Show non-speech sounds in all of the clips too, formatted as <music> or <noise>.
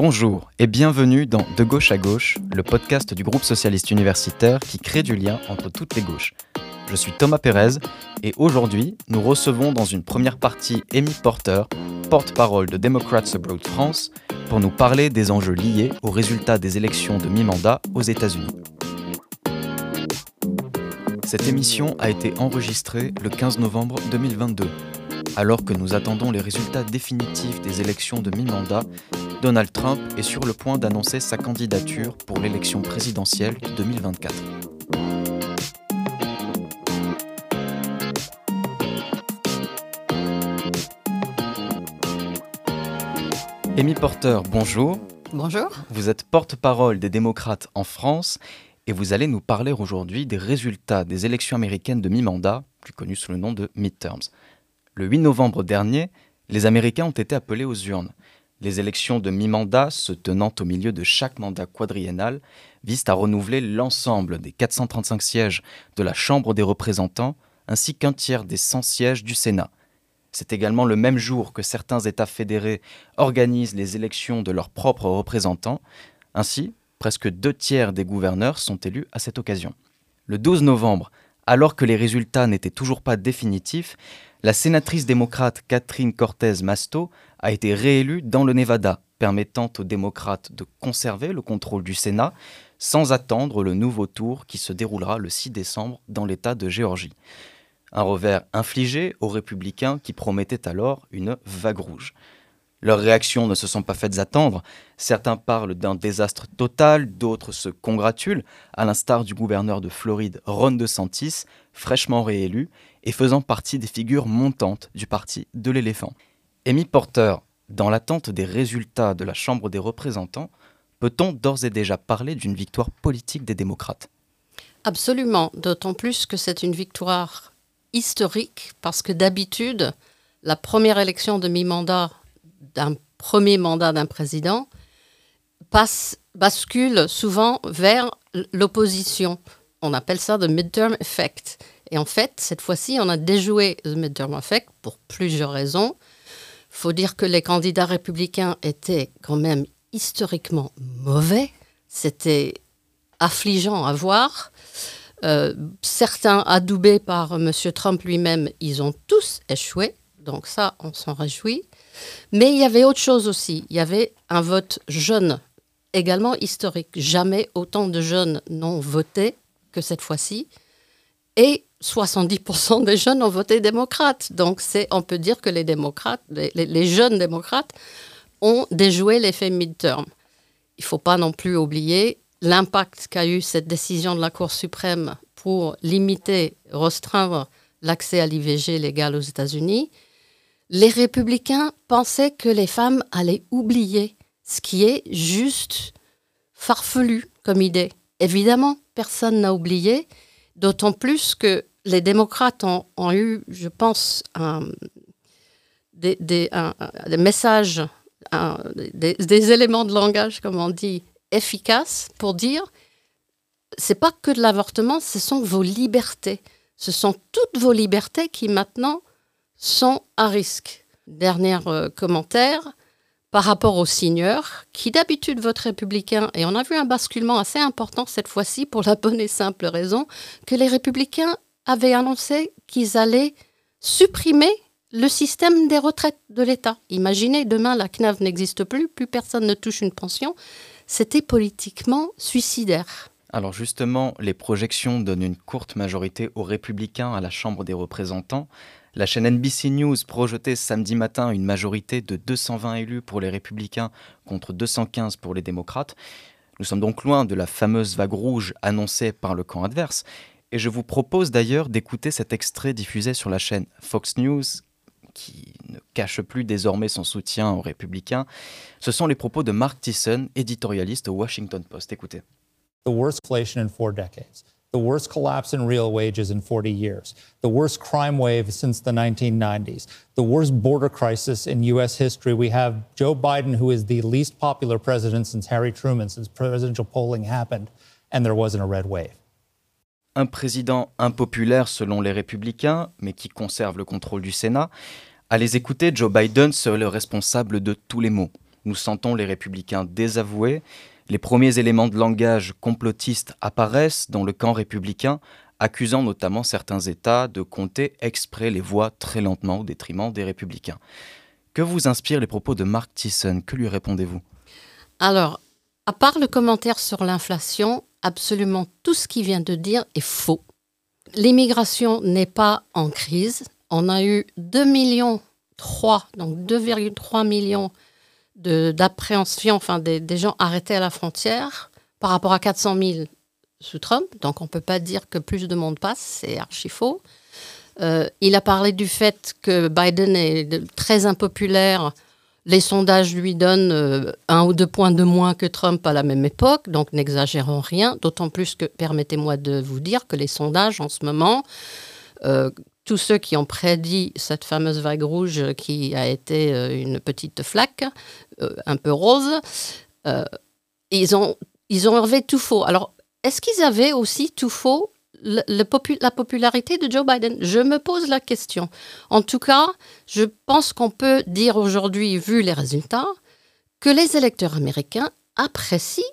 Bonjour et bienvenue dans De gauche à gauche, le podcast du groupe socialiste universitaire qui crée du lien entre toutes les gauches. Je suis Thomas Pérez et aujourd'hui, nous recevons dans une première partie Amy Porter, porte-parole de Democrats Abroad France, pour nous parler des enjeux liés aux résultats des élections de mi-mandat aux États-Unis. Cette émission a été enregistrée le 15 novembre 2022. Alors que nous attendons les résultats définitifs des élections de mi-mandat, Donald Trump est sur le point d'annoncer sa candidature pour l'élection présidentielle de 2024. Amy Porter, bonjour. Bonjour. Vous êtes porte-parole des démocrates en France et vous allez nous parler aujourd'hui des résultats des élections américaines de mi-mandat, plus connues sous le nom de midterms. Le 8 novembre dernier, les Américains ont été appelés aux urnes. Les élections de mi-mandat, se tenant au milieu de chaque mandat quadriennal, visent à renouveler l'ensemble des 435 sièges de la Chambre des représentants ainsi qu'un tiers des 100 sièges du Sénat. C'est également le même jour que certains États fédérés organisent les élections de leurs propres représentants. Ainsi, presque deux tiers des gouverneurs sont élus à cette occasion. Le 12 novembre, alors que les résultats n'étaient toujours pas définitifs, la sénatrice démocrate Catherine Cortez Masto a été réélue dans le Nevada, permettant aux démocrates de conserver le contrôle du Sénat sans attendre le nouveau tour qui se déroulera le 6 décembre dans l'État de Géorgie. Un revers infligé aux républicains qui promettaient alors une vague rouge. Leurs réactions ne se sont pas faites attendre. Certains parlent d'un désastre total, d'autres se congratulent, à l'instar du gouverneur de Floride, Ron DeSantis, fraîchement réélu et faisant partie des figures montantes du parti de l'éléphant. Amy Porter, dans l'attente des résultats de la Chambre des représentants, peut-on d'ores et déjà parler d'une victoire politique des démocrates? Absolument, d'autant plus que c'est une victoire historique parce que d'habitude, la première élection de mi-mandat d'un premier mandat d'un président bascule souvent vers l'opposition. On appelle ça le midterm effect. Et en fait, cette fois-ci, on a déjoué le midterm effect pour plusieurs raisons. Faut dire que les candidats républicains étaient quand même historiquement mauvais. C'était affligeant à voir. Euh, certains adoubés par M. Trump lui-même, ils ont tous échoué. Donc ça, on s'en réjouit. Mais il y avait autre chose aussi. Il y avait un vote jeune, également historique. Jamais autant de jeunes n'ont voté que cette fois-ci. Et 70% des jeunes ont voté démocrate. Donc on peut dire que les démocrates, les, jeunes démocrates, ont déjoué l'effet midterm. Il ne faut pas non plus oublier l'impact qu'a eu cette décision de la Cour suprême pour limiter, restreindre l'accès à l'IVG légal aux États-Unis les républicains pensaient que les femmes allaient oublier, ce qui est juste farfelu comme idée. Évidemment, personne n'a oublié, d'autant plus que les démocrates ont, eu, je pense, des, messages, des, éléments de langage, comme on dit, efficaces pour dire c'est pas que de l'avortement, ce sont vos libertés. Ce sont toutes vos libertés qui maintenant sont à risque. Dernier euh, commentaire par rapport aux signeurs, qui d'habitude votent républicains, et on a vu un basculement assez important cette fois-ci pour la bonne et simple raison que les républicains avaient annoncé qu'ils allaient supprimer le système des retraites de l'État. Imaginez, demain, la CNAV n'existe plus, plus personne ne touche une pension. C'était politiquement suicidaire. Alors justement, les projections donnent une courte majorité aux républicains à la Chambre des représentants. La chaîne NBC News projetait samedi matin une majorité de 220 élus pour les républicains contre 215 pour les démocrates. Nous sommes donc loin de la fameuse vague rouge annoncée par le camp adverse. Et je vous propose d'ailleurs d'écouter cet extrait diffusé sur la chaîne Fox News qui ne cache plus désormais son soutien aux républicains. Ce sont les propos de Mark Thiessen, éditorialiste au Washington Post. Écoutez. The worst inflation in four decades. The worst collapse in real wages in 40 years, the worst crime wave since the 1990s, the worst border crisis in U.S. history. We have Joe Biden, who is the least popular president since Harry Truman, since presidential polling happened, and there wasn't a red wave. Un président impopulaire selon les républicains, mais qui conserve le contrôle du Sénat. À les écouter, Joe Biden serait le responsable de tous les maux. nous sentons les républicains désavoués, les premiers éléments de langage complotistes apparaissent dans le camp républicain, accusant notamment certains États de compter exprès les voix très lentement au détriment des républicains. Que vous inspirent les propos de Mark Thiessen? Que lui répondez-vous? Alors, à part le commentaire sur l'inflation, absolument tout ce qu'il vient de dire est faux. L'immigration n'est pas en crise. On a eu 2 millions 3, donc 2,3 millions d'appréhension, enfin des, gens arrêtés à la frontière par rapport à 400 000 sous Trump. Donc on ne peut pas dire que plus de monde passe, c'est archi faux. Euh, il a parlé du fait que Biden est très impopulaire. Les sondages lui donnent euh, un ou deux points de moins que Trump à la même époque, donc n'exagérons rien. D'autant plus que, permettez-moi de vous dire que les sondages en ce moment, euh, tous ceux qui ont prédit cette fameuse vague rouge qui a été une petite flaque, un peu rose, ils ont, ils ont enlevé tout faux. Alors, est-ce qu'ils avaient aussi tout faux la popularité de Joe Biden? Je me pose la question. En tout cas, je pense qu'on peut dire aujourd'hui, vu les résultats, que les électeurs américains apprécient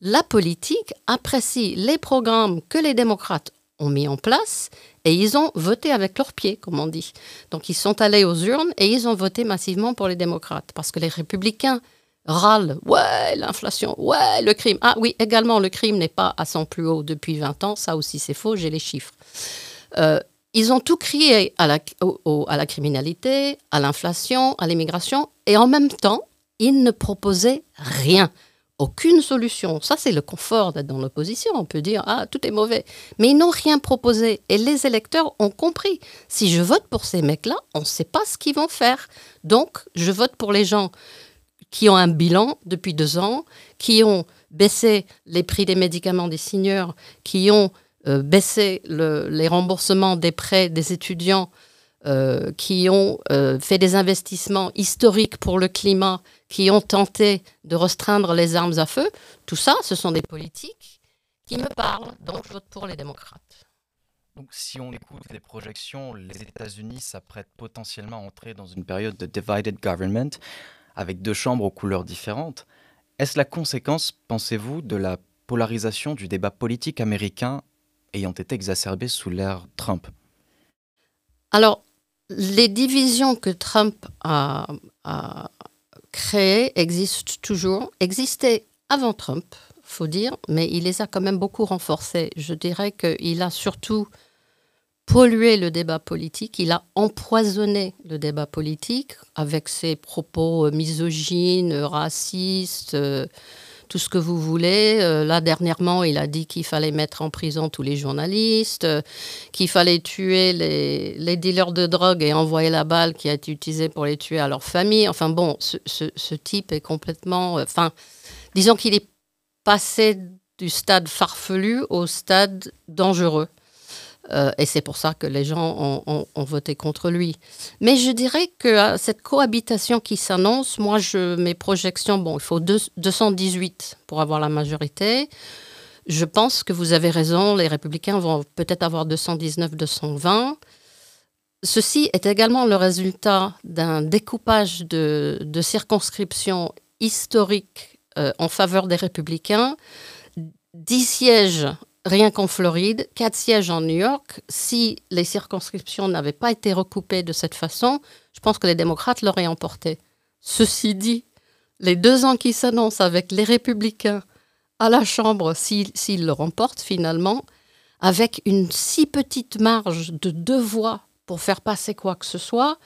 la politique, apprécient les programmes que les démocrates ont mis en place et ils ont voté avec leurs pieds, comme on dit. Donc ils sont allés aux urnes et ils ont voté massivement pour les démocrates parce que les républicains râle. Ouais, l'inflation. Ouais, le crime. Ah oui, également, le crime n'est pas à son plus haut depuis 20 ans. Ça aussi, c'est faux. J'ai les chiffres. Euh, ils ont tout crié la, à la criminalité, à l'inflation, à l'immigration, et en même temps, ils ne proposaient rien, aucune solution. Ça, c'est le confort d'être dans l'opposition. On peut dire, ah, tout est mauvais. Mais ils n'ont rien proposé. Et les électeurs ont compris. Si je vote pour ces mecs-là, on ne sait pas ce qu'ils vont faire. Donc, je vote pour les gens qui ont un bilan depuis deux ans, qui ont baissé les prix des médicaments des seniors, qui ont euh, baissé les remboursements des prêts des étudiants, euh, qui ont euh, fait des investissements historiques pour le climat, qui ont tenté de restreindre les armes à feu. Tout ça, ce sont des politiques qui me parlent, donc je vote pour les démocrates. Donc, si on écoute les projections, les États-Unis s'apprêtent potentiellement à entrer dans une période de divided government avec deux chambres aux couleurs différentes. Est-ce la conséquence, pensez-vous, de la polarisation du débat politique américain ayant été exacerbé sous l'ère Trump? Alors, les divisions que Trump a, créées existent toujours, existaient avant Trump, faut dire, mais il les a quand même beaucoup renforcées. Je dirais qu'il a surtout pollué le débat politique, il a empoisonné le débat politique avec ses propos misogynes, racistes, euh, tout ce que vous voulez. Euh, là, dernièrement, il a dit qu'il fallait mettre en prison tous les journalistes, qu'il fallait tuer les, dealers de drogue et envoyer la balle qui a été utilisée pour les tuer à leur famille. Enfin bon, ce, type est complètement... Enfin, disons qu'il est passé du stade farfelu au stade dangereux. Euh, et c'est pour ça que les gens ont, voté contre lui. Mais je dirais que euh, cette cohabitation qui s'annonce, moi, je, mes projections, bon, il faut 218 pour avoir la majorité. Je pense que vous avez raison, les républicains vont peut-être avoir 219, 220. Ceci est également le résultat d'un découpage de, circonscriptions historiques euh, en faveur des républicains. 10 sièges rien qu'en Floride, quatre sièges en New York. Si les circonscriptions n'avaient pas été recoupées de cette façon, je pense que les démocrates l'auraient emporté. Ceci dit, les deux ans qui s'annoncent avec les républicains à la Chambre, s'ils le remportent finalement, avec une si petite marge de deux voix pour faire passer quoi que ce soit,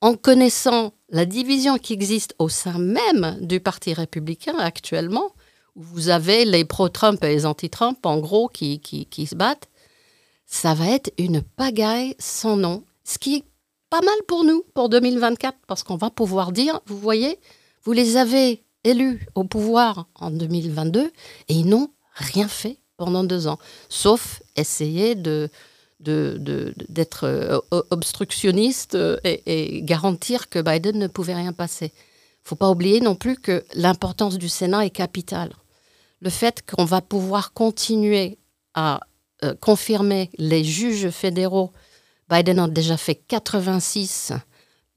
en connaissant la division qui existe au sein même du Parti républicain actuellement, vous avez les pro-Trump et les anti-Trump, en gros, qui, qui, se battent, ça va être une pagaille sans nom. Ce qui est pas mal pour nous, pour 2024, parce qu'on va pouvoir dire, vous voyez, vous les avez élus au pouvoir en 2022 et ils n'ont rien fait pendant deux ans, sauf essayer de d'être euh, obstructionniste et, et, garantir que Biden ne pouvait rien passer. Faut pas oublier non plus que l'importance du Sénat est capitale le fait qu'on va pouvoir continuer à euh, confirmer les juges fédéraux. Biden a déjà fait 86.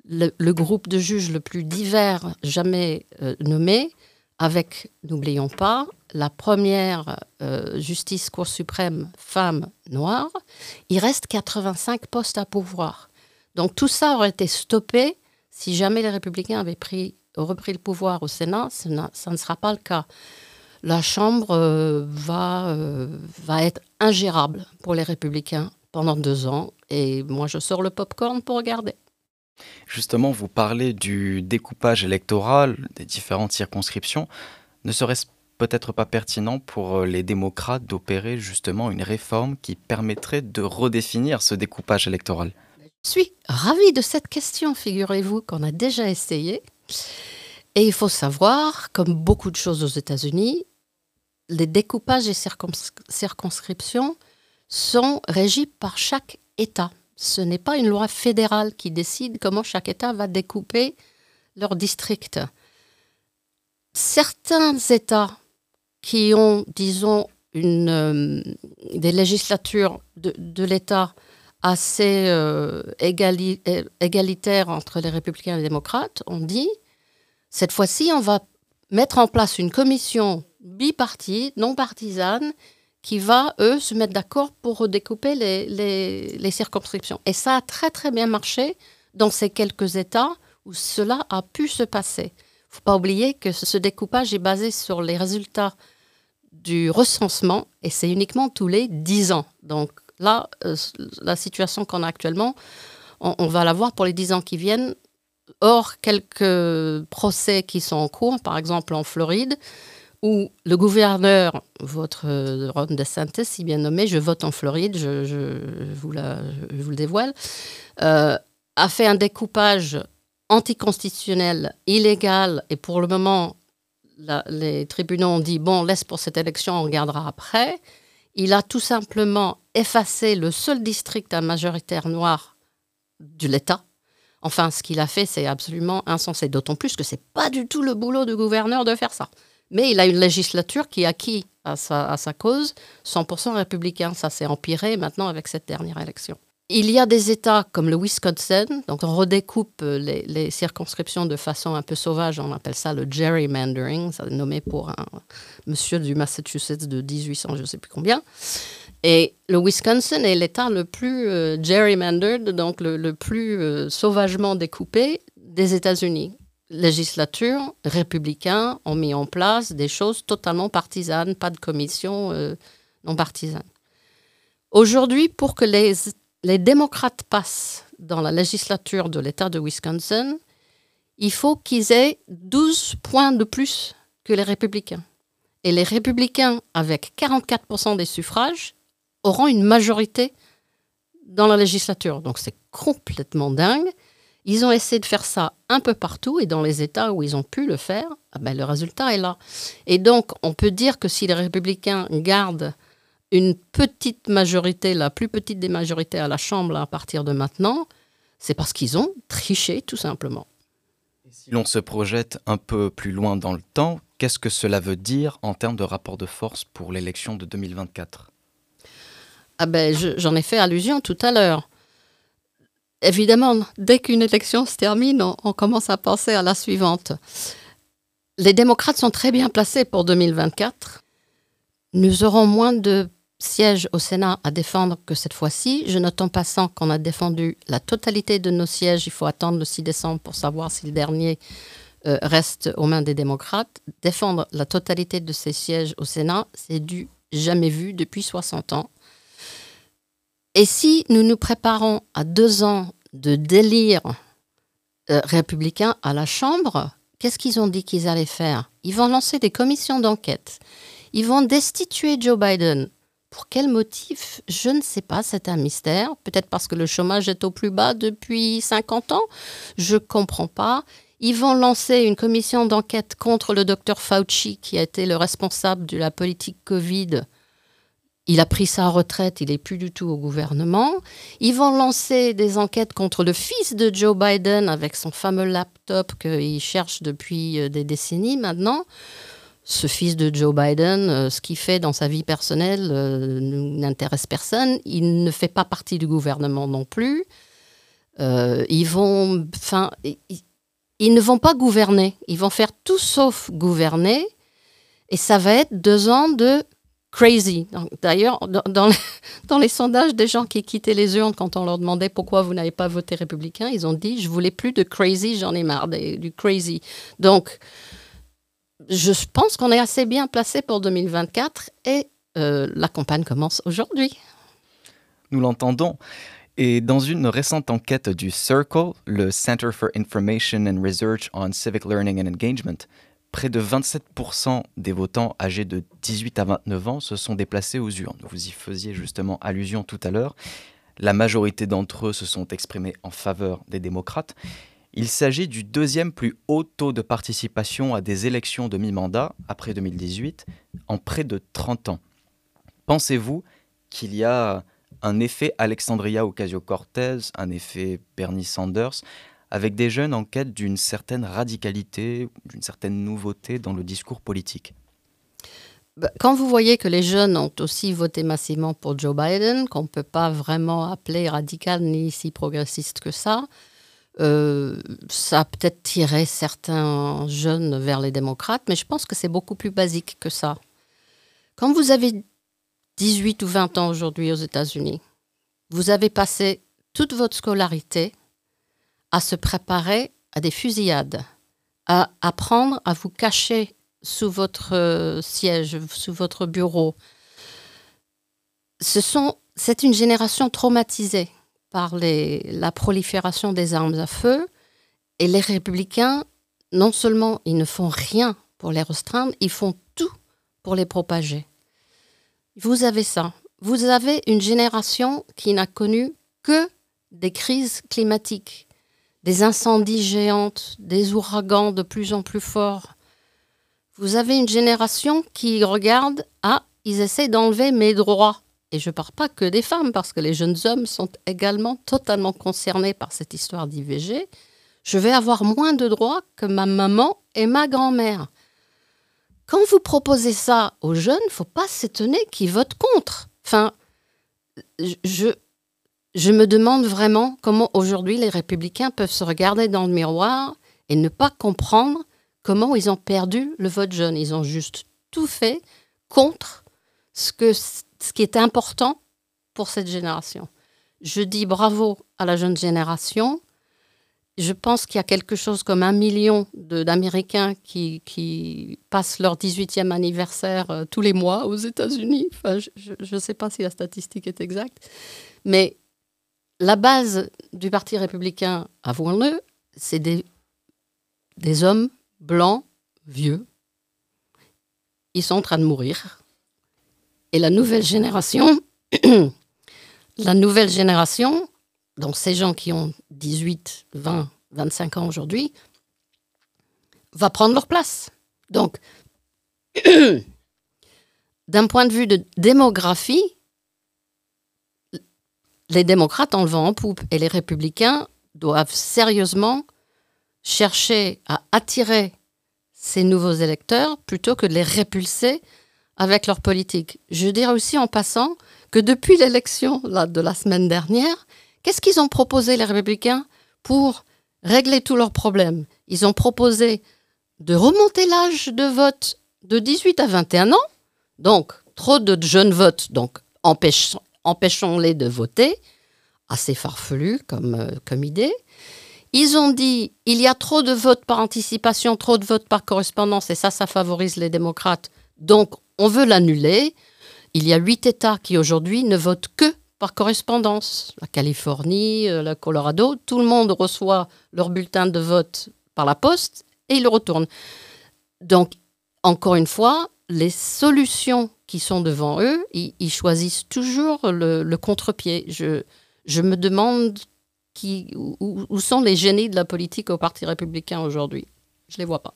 le, groupe de juges le plus divers jamais euh, nommé, avec, n'oublions pas, la première euh, justice Cour suprême femme noire, il reste 85 postes à pouvoir. Donc tout ça aurait été stoppé si jamais les républicains avaient pris, repris le pouvoir au Sénat. Ça, ne sera pas le cas. La Chambre euh, va, va être ingérable pour les républicains pendant deux ans. Et moi, je sors le popcorn pour regarder. Justement, vous parlez du découpage électoral des différentes circonscriptions. Ne serait-ce peut-être pas pertinent pour euh, les démocrates d'opérer justement une réforme qui permettrait de redéfinir ce découpage électoral? Je suis ravie de cette question, figurez-vous, qu'on a déjà essayé. Et il faut savoir, comme beaucoup de choses aux États-Unis, les découpages et circonscriptions sont régis par chaque État ce n'est pas une loi fédérale qui décide comment chaque État va découper leur district. Certains États qui ont, disons, une, euh, des législatures de, l'État assez euh, égalitaires entre les républicains et les démocrates ont dit, cette fois-ci, on va mettre en place une commission bipartite, non partisane, qui va, eux, se mettre d'accord pour redécouper les, circonscriptions. Et ça a très très bien marché dans ces quelques États où cela a pu se passer. Il ne faut pas oublier que ce découpage est basé sur les résultats du recensement et c'est uniquement tous les 10 ans. Donc là, euh, la situation qu'on a actuellement, on, on va la voir pour les 10 ans qui viennent. Or, quelques procès qui sont en cours, par exemple en Floride, où le gouverneur, votre euh, Ron DeSantis, si bien nommé, je vote en Floride, je, vous, le dévoile, euh, a fait un découpage anticonstitutionnel, illégal, et pour le moment, les tribunaux ont dit, bon, laisse pour cette élection, on regardera après. Il a tout simplement effacé le seul district à majoritaire noire de l'État. Enfin, ce qu'il a fait, c'est absolument insensé, d'autant plus que c'est pas du tout le boulot du gouverneur de faire ça. Mais il a une législature qui a acquis à sa, à sa cause 100% républicain. Ça s'est empiré maintenant avec cette dernière élection. Il y a des États comme le Wisconsin, donc on redécoupe les, circonscriptions de façon un peu sauvage, on appelle ça le gerrymandering, ça est nommé pour un monsieur du Massachusetts de 1800, je ne sais plus combien. Et le Wisconsin est l'État le plus euh, gerrymandered, donc le, plus euh, sauvagement découpé des États-Unis législature, républicains ont mis en place des choses totalement partisanes, pas de commission euh, non partisane. Aujourd'hui, pour que les, les démocrates passent dans la législature de l'État de Wisconsin, il faut qu'ils aient 12 points de plus que les républicains. Et les républicains, avec 44% des suffrages, auront une majorité dans la législature. Donc c'est complètement dingue. Ils ont essayé de faire ça un peu partout et dans les États où ils ont pu le faire, ah ben, le résultat est là. Et donc, on peut dire que si les républicains gardent une petite majorité, la plus petite des majorités à la Chambre à partir de maintenant, c'est parce qu'ils ont triché tout simplement. si l'on se projette un peu plus loin dans le temps, qu'est-ce que cela veut dire en termes de rapport de force pour l'élection de 2024 ah ben, J'en ai fait allusion tout à l'heure évidemment, dès qu'une élection se termine, on, commence à penser à la suivante. Les démocrates sont très bien placés pour 2024. Nous aurons moins de sièges au Sénat à défendre que cette fois-ci. Je note en passant qu'on a défendu la totalité de nos sièges. Il faut attendre le 6 décembre pour savoir si le dernier euh, reste aux mains des démocrates. Défendre la totalité de ces sièges au Sénat, c'est du jamais vu depuis 60 ans. Et si nous nous préparons à deux ans de délire euh, républicain à la Chambre, qu'est-ce qu'ils ont dit qu'ils allaient faire? Ils vont lancer des commissions d'enquête. Ils vont destituer Joe Biden. Pour quel motif? Je ne sais pas, c'est un mystère. Peut-être parce que le chômage est au plus bas depuis 50 ans? Je ne comprends pas. Ils vont lancer une commission d'enquête contre le docteur Fauci, qui a été le responsable de la politique Covid il a pris sa retraite, il n'est plus du tout au gouvernement. Ils vont lancer des enquêtes contre le fils de Joe Biden avec son fameux laptop qu'il cherche depuis euh, des décennies maintenant. Ce fils de Joe Biden, euh, ce qu'il fait dans sa vie personnelle euh, n'intéresse personne. Il ne fait pas partie du gouvernement non plus. Ils vont, enfin, ils, ne vont pas gouverner. Ils vont faire tout sauf gouverner. Et ça va être deux ans de crazy. D'ailleurs, <laughs> dans, les sondages des gens qui quittaient les urnes quand on leur demandait pourquoi vous n'avez pas voté républicain, ils ont dit je voulais plus de crazy, j'en ai marre du crazy. Donc, je pense qu'on est assez bien placé pour 2024 et euh, la campagne commence aujourd'hui. Nous l'entendons. Et dans une récente enquête du Circle, le Center for Information and Research on Civic Learning and Engagement, près de 27% des votants âgés de 18 à 29 ans se sont déplacés aux urnes. Vous y faisiez justement allusion tout à l'heure. La majorité d'entre eux se sont exprimés en faveur des démocrates. Il s'agit du deuxième plus haut taux de participation à des élections de mi-mandat après 2018 en près de 30 ans. Pensez-vous qu'il y a un effet Alexandria Ocasio-Cortez, un effet Bernie Sanders, avec des jeunes en quête d'une certaine radicalité, d'une certaine nouveauté dans le discours politique bah, quand vous voyez que les jeunes ont aussi voté massivement pour Joe Biden, qu'on ne peut pas vraiment appeler radical ni si progressiste que ça, euh, ça a peut-être tiré certains jeunes vers les démocrates, mais je pense que c'est beaucoup plus basique que ça. Quand vous avez 18 ou 20 ans aujourd'hui aux États-Unis, vous avez passé toute votre scolarité à se préparer à des fusillades, à apprendre à vous cacher sous votre euh, siège, sous votre bureau. Ce sont, c'est une génération traumatisée par la prolifération des armes à feu. Et les républicains, non seulement ils ne font rien pour les restreindre, ils font tout pour les propager. Vous avez ça. Vous avez une génération qui n'a connu que des crises climatiques, des incendies géantes, des ouragans de plus en plus forts. Vous avez une génération qui regarde, ah, ils essaient d'enlever mes droits. Et je ne parle pas que des femmes, parce que les jeunes hommes sont également totalement concernés par cette histoire d'IVG. Je vais avoir moins de droits que ma maman et ma grand-mère. Quand vous proposez ça aux jeunes, faut pas s'étonner qu'ils votent contre. Enfin, je, je me demande vraiment comment aujourd'hui les républicains peuvent se regarder dans le miroir et ne pas comprendre comment ils ont perdu le vote jeune. Ils ont juste tout fait contre ce qui est important pour cette génération. Je dis bravo à la jeune génération. Je pense qu'il y a quelque chose comme un million d'Américains qui, qui, passent leur 18e anniversaire euh, tous les mois aux États-Unis. Enfin, je ne sais pas si la statistique est exacte. Mais la base du Parti républicain, avouons-le, c'est des, hommes blancs, vieux. Ils sont en train de mourir. Et la nouvelle génération, <coughs> la nouvelle génération, donc ces gens qui ont 18, 20, 25 ans aujourd'hui, va prendre leur place. Donc, <coughs> d'un point de vue de démographie, les démocrates ont en poupe et les républicains doivent sérieusement chercher à attirer ces nouveaux électeurs plutôt que de les répulser avec leur politique. Je dirais aussi en passant que depuis l'élection de la semaine dernière, qu'est-ce qu'ils ont proposé les républicains pour régler tous leurs problèmes? Ils ont proposé de remonter l'âge de vote de 18 à 21 ans, donc trop de jeunes votent, donc empêchons-les de voter, assez farfelu comme, euh, comme idée. Ils ont dit il y a trop de votes par anticipation, trop de votes par correspondance, et ça, ça favorise les démocrates. Donc, on veut l'annuler. Il y a huit États qui aujourd'hui ne votent que par correspondance. La Californie, euh, le Colorado, tout le monde reçoit leur bulletin de vote par la poste et ils le retournent. Donc, encore une fois, les solutions qui sont devant eux, ils, choisissent toujours le, contre-pied. Je, me demande qui, où, où, sont les génies de la politique au Parti républicain aujourd'hui. Je ne les vois pas.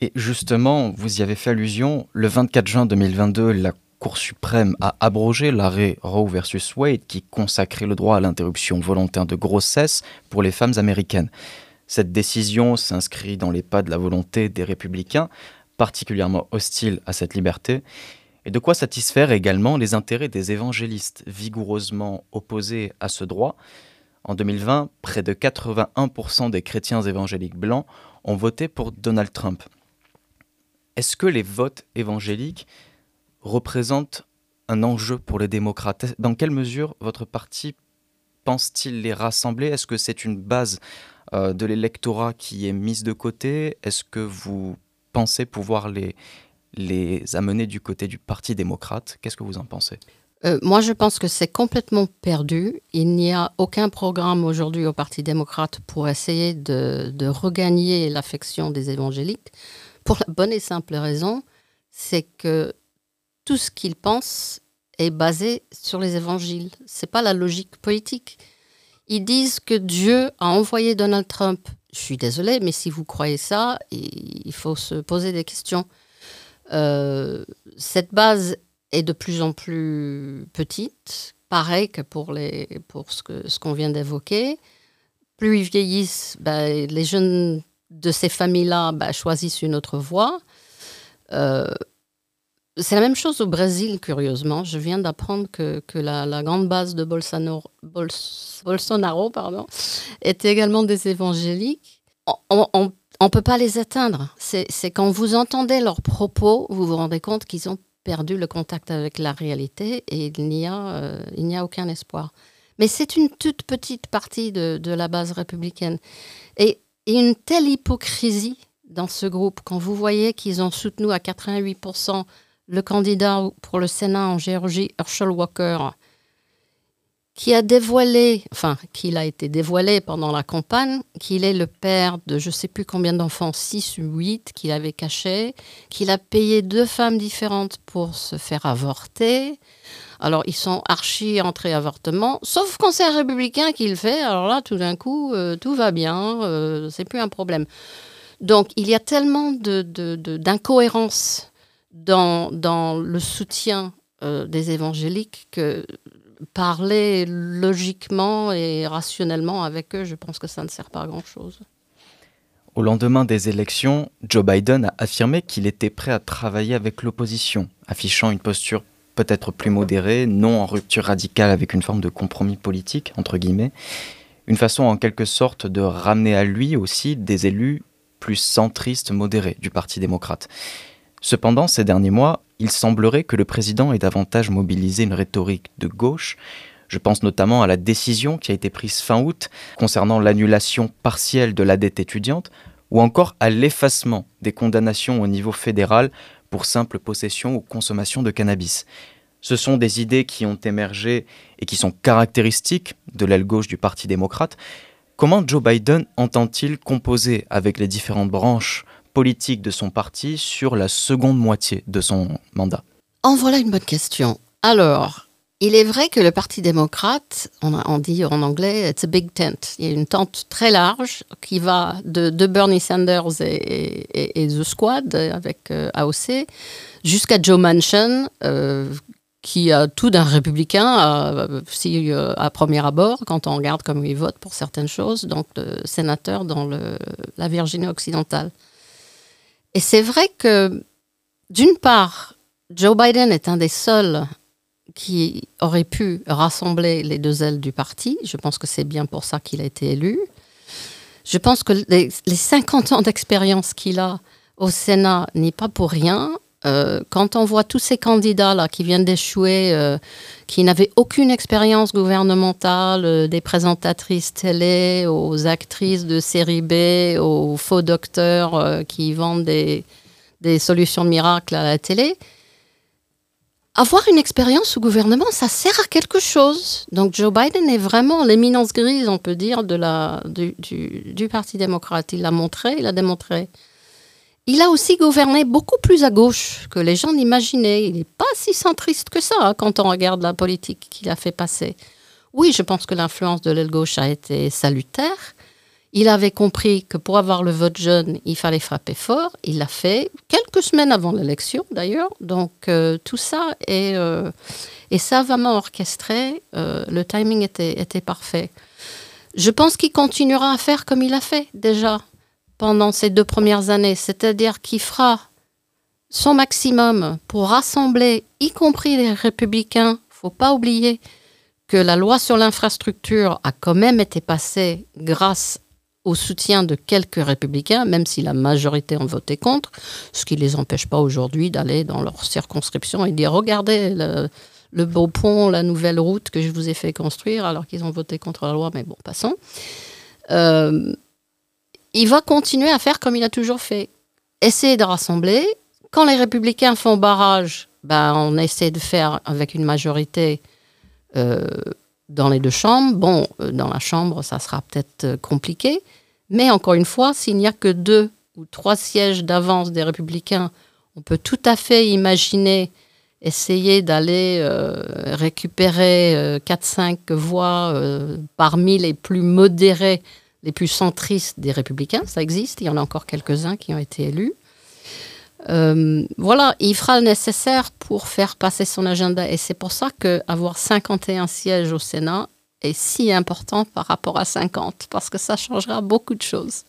Et justement, vous y avez fait allusion, le 24 juin 2022, la Cour suprême a abrogé l'arrêt Roe versus Wade qui consacrait le droit à l'interruption volontaire de grossesse pour les femmes américaines. Cette décision s'inscrit dans les pas de la volonté des républicains, particulièrement hostiles à cette liberté, et de quoi satisfaire également les intérêts des évangélistes vigoureusement opposés à ce droit. En 2020, près de 81% des chrétiens évangéliques blancs ont voté pour Donald Trump. Est-ce que les votes évangéliques représentent un enjeu pour les démocrates? Dans quelle mesure votre parti pense-t-il les rassembler? Est-ce que c'est une base de l'électorat qui est mise de côté Est-ce que vous pensez pouvoir les, les amener du côté du Parti démocrate? Qu'est-ce que vous en pensez? Euh, moi, je pense que c'est complètement perdu. Il n'y a aucun programme aujourd'hui au Parti démocrate pour essayer de, de regagner l'affection des évangéliques, pour la bonne et simple raison, c'est que tout ce qu'ils pensent est basé sur les évangiles. C'est pas la logique politique. Ils disent que Dieu a envoyé Donald Trump. Je suis désolée, mais si vous croyez ça, il faut se poser des questions. Euh, cette base est de plus en plus petite, pareil que pour, les, pour ce qu'on ce qu'on vient d'évoquer. Plus ils vieillissent, ben, les jeunes de ces familles-là ben, choisissent une autre voie. Euh, c'est la même chose au Brésil, curieusement. Je viens d'apprendre que, que la, grande base de Bolsonaro, est également des évangéliques. On ne peut pas les atteindre. C'est quand vous entendez leurs propos, vous vous rendez compte qu'ils ont perdu le contact avec la réalité et il n'y a, euh, a aucun espoir. Mais c'est une toute petite partie de, de la base républicaine. Et, une telle hypocrisie dans ce groupe, quand vous voyez qu'ils ont soutenu à 88% le candidat pour le Sénat en Géorgie, Herschel Walker, qui a dévoilé, enfin, qu'il a été dévoilé pendant la campagne, qu'il est le père de je ne sais plus combien d'enfants, 6 ou 8, qu'il avait cachés, qu'il a payé deux femmes différentes pour se faire avorter. Alors, ils sont archi entrés avortement, sauf quand c'est un républicain qui le fait. Alors là, tout d'un coup, euh, tout va bien, euh, c'est plus un problème. Donc, il y a tellement d'incohérences dans, le soutien euh, des évangéliques que parler logiquement et rationnellement avec eux, je pense que ça ne sert pas à grand-chose. Au lendemain des élections, Joe Biden a affirmé qu'il était prêt à travailler avec l'opposition, affichant une posture peut-être plus modérée, non en rupture radicale avec une forme de compromis politique, entre guillemets, une façon en quelque sorte de ramener à lui aussi des élus plus centristes modérés du Parti démocrate. Cependant, ces derniers mois, il semblerait que le président ait davantage mobilisé une rhétorique de gauche. Je pense notamment à la décision qui a été prise fin août concernant l'annulation partielle de la dette étudiante, ou encore à l'effacement des condamnations au niveau fédéral pour simple possession ou consommation de cannabis. Ce sont des idées qui ont émergé et qui sont caractéristiques de l'aile gauche du Parti démocrate. Comment Joe Biden entend-il composer avec les différentes branches politique de son parti sur la seconde moitié de son mandat En voilà une bonne question. Alors, il est vrai que le Parti démocrate, on, dit en anglais, it's a big tent. Il y a une tente très large qui va de, Bernie Sanders et, The Squad avec euh, AOC jusqu'à Joe Manchin, euh, qui a tout d'un républicain si, euh, à premier abord, quand on regarde comment il vote pour certaines choses, donc sénateur dans le, la Virginie occidentale. Et c'est vrai que, d'une part, Joe Biden est un des seuls qui aurait pu rassembler les deux ailes du parti. Je pense que c'est bien pour ça qu'il a été élu. Je pense que les, 50 ans d'expérience qu'il a au Sénat n'est pas pour rien. Euh, quand on voit tous ces candidats-là qui viennent d'échouer, euh, qui n'avaient aucune expérience gouvernementale, euh, des présentatrices télé, aux actrices de série B, aux faux docteurs qui vendent des, solutions miracles à la télé, avoir une expérience au gouvernement, ça sert à quelque chose. Donc Joe Biden est vraiment l'éminence grise, on peut dire, du Parti démocrate. Il l'a montré, il l'a démontré. Il a aussi gouverné beaucoup plus à gauche que les gens n'imaginaient. Il n'est pas si centriste que ça hein, quand on regarde la politique qu'il a fait passer. Oui, je pense que l'influence de l'aile gauche a été salutaire. Il avait compris que pour avoir le vote jeune, il fallait frapper fort. Il l'a fait quelques semaines avant l'élection, d'ailleurs. Donc euh, tout ça est, euh, savamment orchestré. Euh, le timing était, était parfait. Je pense qu'il continuera à faire comme il a fait déjà pendant ces deux premières années, c'est-à-dire qu'il fera son maximum pour rassembler, y compris les républicains. Faut pas oublier que la loi sur l'infrastructure a quand même été passée grâce au soutien de quelques républicains, même si la majorité ont voté contre, ce qui ne les empêche pas aujourd'hui d'aller dans leur circonscription et dire regardez le, beau pont, la nouvelle route que je vous ai fait construire, alors qu'ils ont voté contre la loi, mais bon, passons. Euh, il va continuer à faire comme il a toujours fait. Essayer de rassembler. Quand les républicains font barrage, ben, on essaie de faire avec une majorité euh, dans les deux chambres. Bon, euh, dans la chambre, ça sera peut-être euh, compliqué. Mais encore une fois, s'il n'y a que deux ou trois sièges d'avance des républicains, on peut tout à fait imaginer essayer d'aller euh, récupérer 4-5 voix parmi les plus modérés, les plus centristes des républicains. Ça existe, il y en a encore quelques-uns qui ont été élus. Euh, voilà, il fera le nécessaire pour faire passer son agenda. Et c'est pour ça qu'avoir 51 sièges au Sénat est si important par rapport à 50, parce que ça changera beaucoup de choses.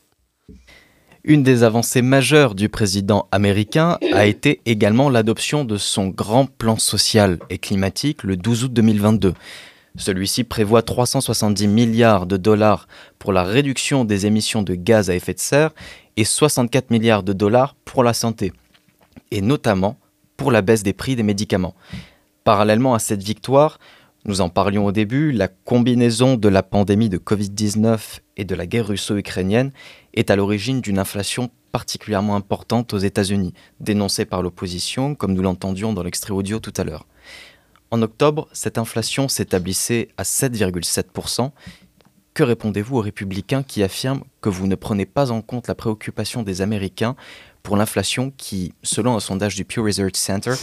Une des avancées majeures du président américain a été également l'adoption de son grand plan social et climatique le 12 août 2022. Celui-ci prévoit 370 milliards de dollars pour la réduction des émissions de gaz à effet de serre et 64 milliards de dollars pour la santé et notamment pour la baisse des prix des médicaments. Parallèlement à cette victoire, nous en parlions au début, la combinaison de la pandémie de Covid-19 et de la guerre russo-ukrainienne est à l'origine d'une inflation particulièrement importante aux États-Unis, dénoncée par l'opposition, comme nous l'entendions dans l'extrait audio tout à l'heure. En octobre, cette inflation s'établissait à 7,7%. Que répondez-vous aux républicains qui affirment que vous ne prenez pas en compte la préoccupation des Américains pour l'inflation qui, selon un sondage du Pew Research Center,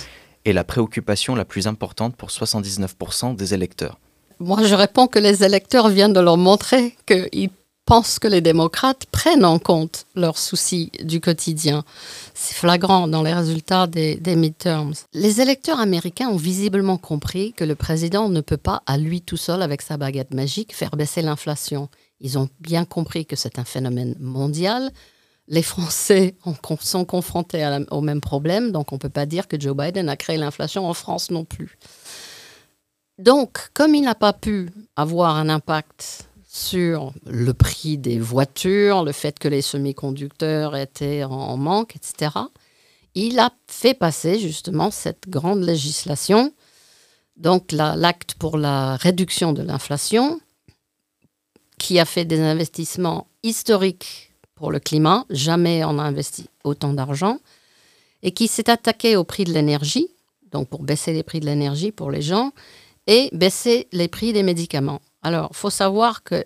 est la préoccupation la plus importante pour 79% des électeurs? Moi, je réponds que les électeurs viennent de leur montrer qu'ils pensent que les démocrates prennent en compte leurs soucis du quotidien. C'est flagrant dans les résultats des, des, midterms. Les électeurs américains ont visiblement compris que le président ne peut pas, à lui tout seul, avec sa baguette magique, faire baisser l'inflation. Ils ont bien compris que c'est un phénomène mondial, les Français sont confrontés au même problème, donc on ne peut pas dire que Joe Biden a créé l'inflation en France non plus. Donc, comme il n'a pas pu avoir un impact sur le prix des voitures, le fait que les semi-conducteurs étaient en manque, etc., il a fait passer justement cette grande législation, donc l'acte pour la réduction de l'inflation, qui a fait des investissements historiques pour le climat. Jamais on a investi autant d'argent. Et qui s'est attaqué au prix de l'énergie, donc pour baisser les prix de l'énergie pour les gens, et baisser les prix des médicaments. Alors, faut savoir que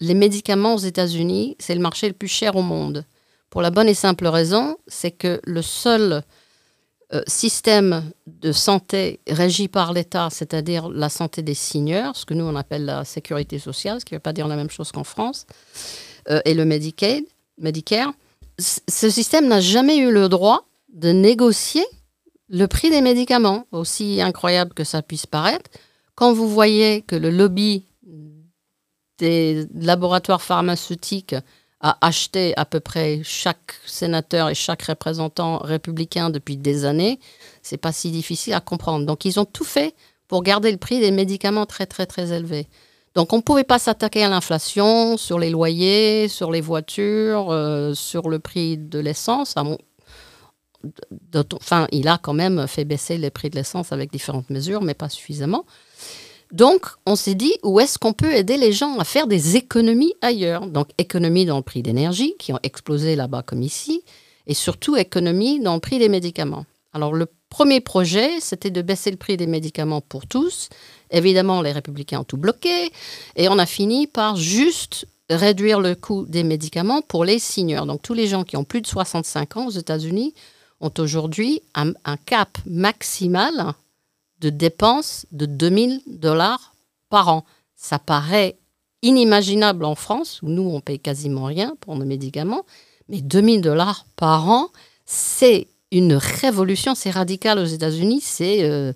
les médicaments aux États-Unis, c'est le marché le plus cher au monde. Pour la bonne et simple raison, c'est que le seul euh, système de santé régi par l'État, c'est-à-dire la santé des seniors, ce que nous on appelle la sécurité sociale, ce qui ne veut pas dire la même chose qu'en France, euh, et le Medicaid, Medicare, ce système n'a jamais eu le droit de négocier le prix des médicaments, aussi incroyable que ça puisse paraître. Quand vous voyez que le lobby des laboratoires pharmaceutiques a acheté à peu près chaque sénateur et chaque représentant républicain depuis des années, c'est pas si difficile à comprendre. Donc ils ont tout fait pour garder le prix des médicaments très très très élevé. Donc on ne pouvait pas s'attaquer à l'inflation sur les loyers, sur les voitures, euh, sur le prix de l'essence. Enfin, il a quand même fait baisser les prix de l'essence avec différentes mesures, mais pas suffisamment. Donc, on s'est dit, où est-ce qu'on peut aider les gens à faire des économies ailleurs? Donc, économies dans le prix d'énergie, qui ont explosé là-bas comme ici, et surtout économies dans le prix des médicaments. Alors, le premier projet, c'était de baisser le prix des médicaments pour tous. Évidemment, les républicains ont tout bloqué. Et on a fini par juste réduire le coût des médicaments pour les seniors. Donc, tous les gens qui ont plus de 65 ans aux États-Unis ont aujourd'hui un, cap maximal de dépenses de 2000 dollars par an. Ça paraît inimaginable en France, où nous, on paye quasiment rien pour nos médicaments. Mais 2000 dollars par an, c'est une révolution, c'est radical aux États-Unis, c'est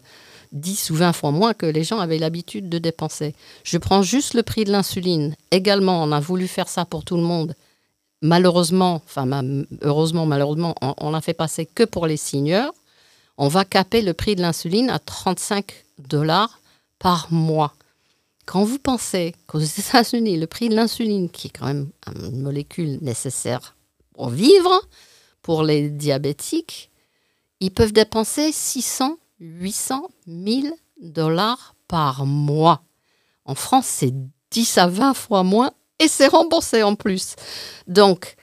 10 euh, ou 20 fois moins que les gens avaient l'habitude de dépenser. Je prends juste le prix de l'insuline. Également, on a voulu faire ça pour tout le monde. Malheureusement, enfin heureusement, malheureusement, on l'a fait passer que pour les seniors. On va caper le prix de l'insuline à 35 dollars par mois. quand vous pensez qu'aux <laughs> États-Unis, le prix de l'insuline, qui est quand même une molécule nécessaire pour vivre, pour les diabétiques, ils peuvent dépenser 600, 800, 1000 dollars par mois. En France, c'est 10 à 20 fois moins et c'est remboursé en plus. Donc,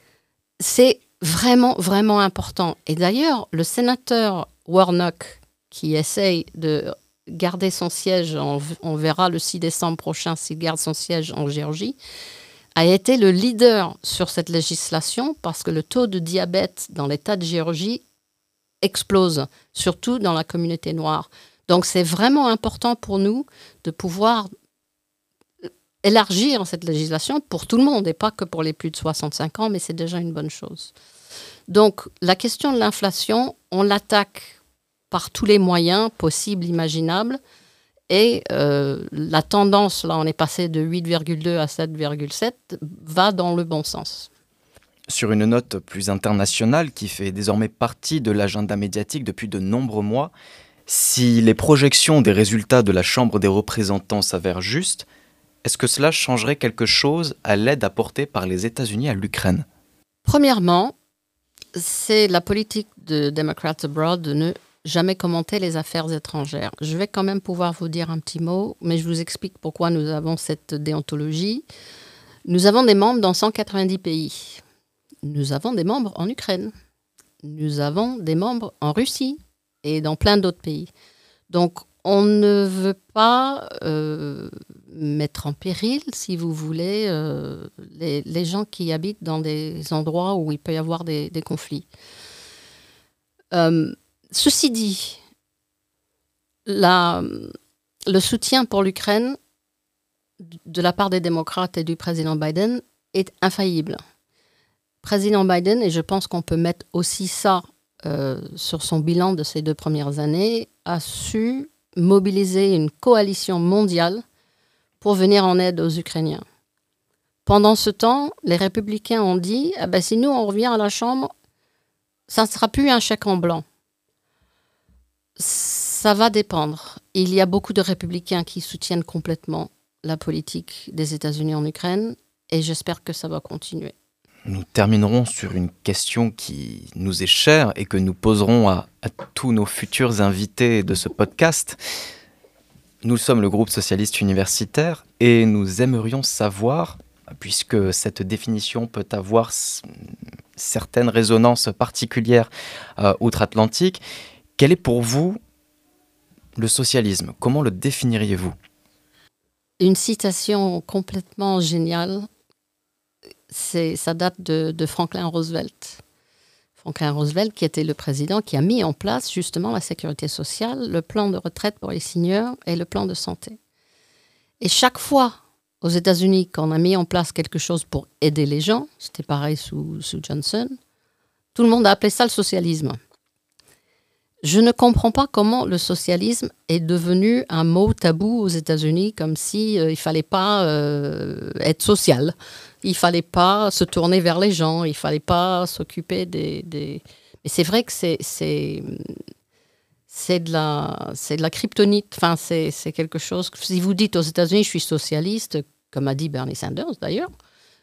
c'est vraiment, vraiment important. Et d'ailleurs, le sénateur Warnock, qui essaye de garder son siège, on, verra le 6 décembre prochain s'il garde son siège en Géorgie, a été le leader sur cette législation parce que le taux de diabète dans l'État de Géorgie explose, surtout dans la communauté noire. Donc c'est vraiment important pour nous de pouvoir élargir cette législation pour tout le monde et pas que pour les plus de 65 ans, mais c'est déjà une bonne chose. Donc la question de l'inflation, on l'attaque par tous les moyens possibles, imaginables. Et euh, la tendance, là, on est passé de 8,2 à 7,7, va dans le bon sens. Sur une note plus internationale qui fait désormais partie de l'agenda médiatique depuis de nombreux mois, si les projections des résultats de la Chambre des représentants s'avèrent justes, est-ce que cela changerait quelque chose à l'aide apportée par les États-Unis à l'Ukraine? Premièrement, c'est la politique de Democrats Abroad de ne jamais commenter les affaires étrangères. Je vais quand même pouvoir vous dire un petit mot, mais je vous explique pourquoi nous avons cette déontologie. Nous avons des membres dans 190 pays. Nous avons des membres en Ukraine. Nous avons des membres en Russie et dans plein d'autres pays. Donc, on ne veut pas euh, mettre en péril, si vous voulez, euh, les, gens qui habitent dans des endroits où il peut y avoir des, conflits. Euh, Ceci dit, le soutien pour l'Ukraine de la part des démocrates et du président Biden est infaillible. Président Biden, et je pense qu'on peut mettre aussi ça euh, sur son bilan de ces deux premières années, a su mobiliser une coalition mondiale pour venir en aide aux Ukrainiens. Pendant ce temps, les républicains ont dit ah ben, si nous on revient à la Chambre, ça ne sera plus un chèque en blanc. Ça va dépendre. Il y a beaucoup de républicains qui soutiennent complètement la politique des États-Unis en Ukraine et j'espère que ça va continuer. Nous terminerons sur une question qui nous est chère et que nous poserons à, tous nos futurs invités de ce podcast. Nous sommes le groupe socialiste universitaire et nous aimerions savoir, puisque cette définition peut avoir certaines résonances particulières euh, outre-Atlantique, quel est pour vous le socialisme? Comment le définiriez-vous? Une citation complètement géniale. Ça date de, Franklin Roosevelt. Franklin Roosevelt, qui était le président, qui a mis en place justement la sécurité sociale, le plan de retraite pour les seniors et le plan de santé. Et chaque fois aux États-Unis qu'on a mis en place quelque chose pour aider les gens, c'était pareil sous Johnson, tout le monde a appelé ça le socialisme. Je ne comprends pas comment le socialisme est devenu un mot tabou aux États-Unis, comme si euh, il fallait pas euh, être social, il fallait pas se tourner vers les gens, il fallait pas s'occuper des, Mais c'est vrai que c'est c'est de la c'est de la kryptonite. Enfin, c'est c'est quelque chose. si vous dites aux États-Unis, je suis socialiste, comme a dit Bernie Sanders d'ailleurs,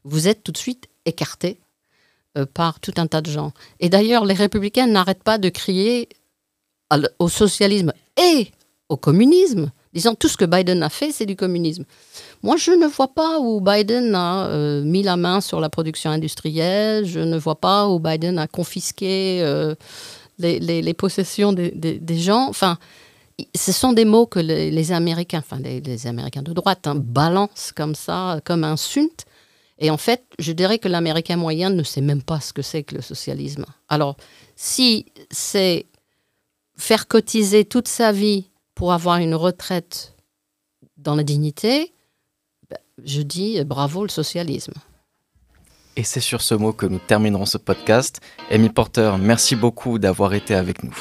vous êtes tout de suite écarté euh, par tout un tas de gens. Et d'ailleurs, les républicains n'arrêtent pas de crier au socialisme et au communisme, disant tout ce que Biden a fait, c'est du communisme. Moi, je ne vois pas où Biden a euh, mis la main sur la production industrielle, je ne vois pas où Biden a confisqué euh, les, possessions des, gens. Enfin, ce sont des mots que les, Américains, enfin les, Américains de droite, hein, balancent comme ça, comme un sunt. Et en fait, je dirais que l'Américain moyen ne sait même pas ce que c'est que le socialisme. Alors, si c'est faire cotiser toute sa vie pour avoir une retraite dans la dignité, ben, je dis bravo le socialisme. Et c'est sur ce mot que nous terminerons ce podcast. Amy Porter, merci beaucoup d'avoir été avec nous.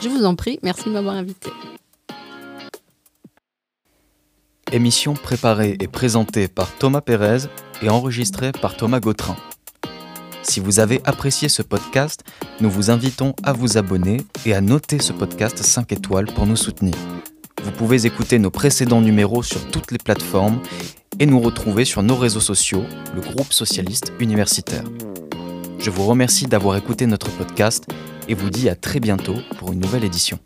Je vous en prie, merci de m'avoir invité. Émission préparée et présentée par Thomas Pérez et enregistrée par Thomas Gautrin. Si vous avez apprécié ce podcast, nous vous invitons à vous abonner et à noter ce podcast 5 étoiles pour nous soutenir. Vous pouvez écouter nos précédents numéros sur toutes les plateformes et nous retrouver sur nos réseaux sociaux, le groupe socialiste universitaire. Je vous remercie d'avoir écouté notre podcast et vous dis à très bientôt pour une nouvelle édition.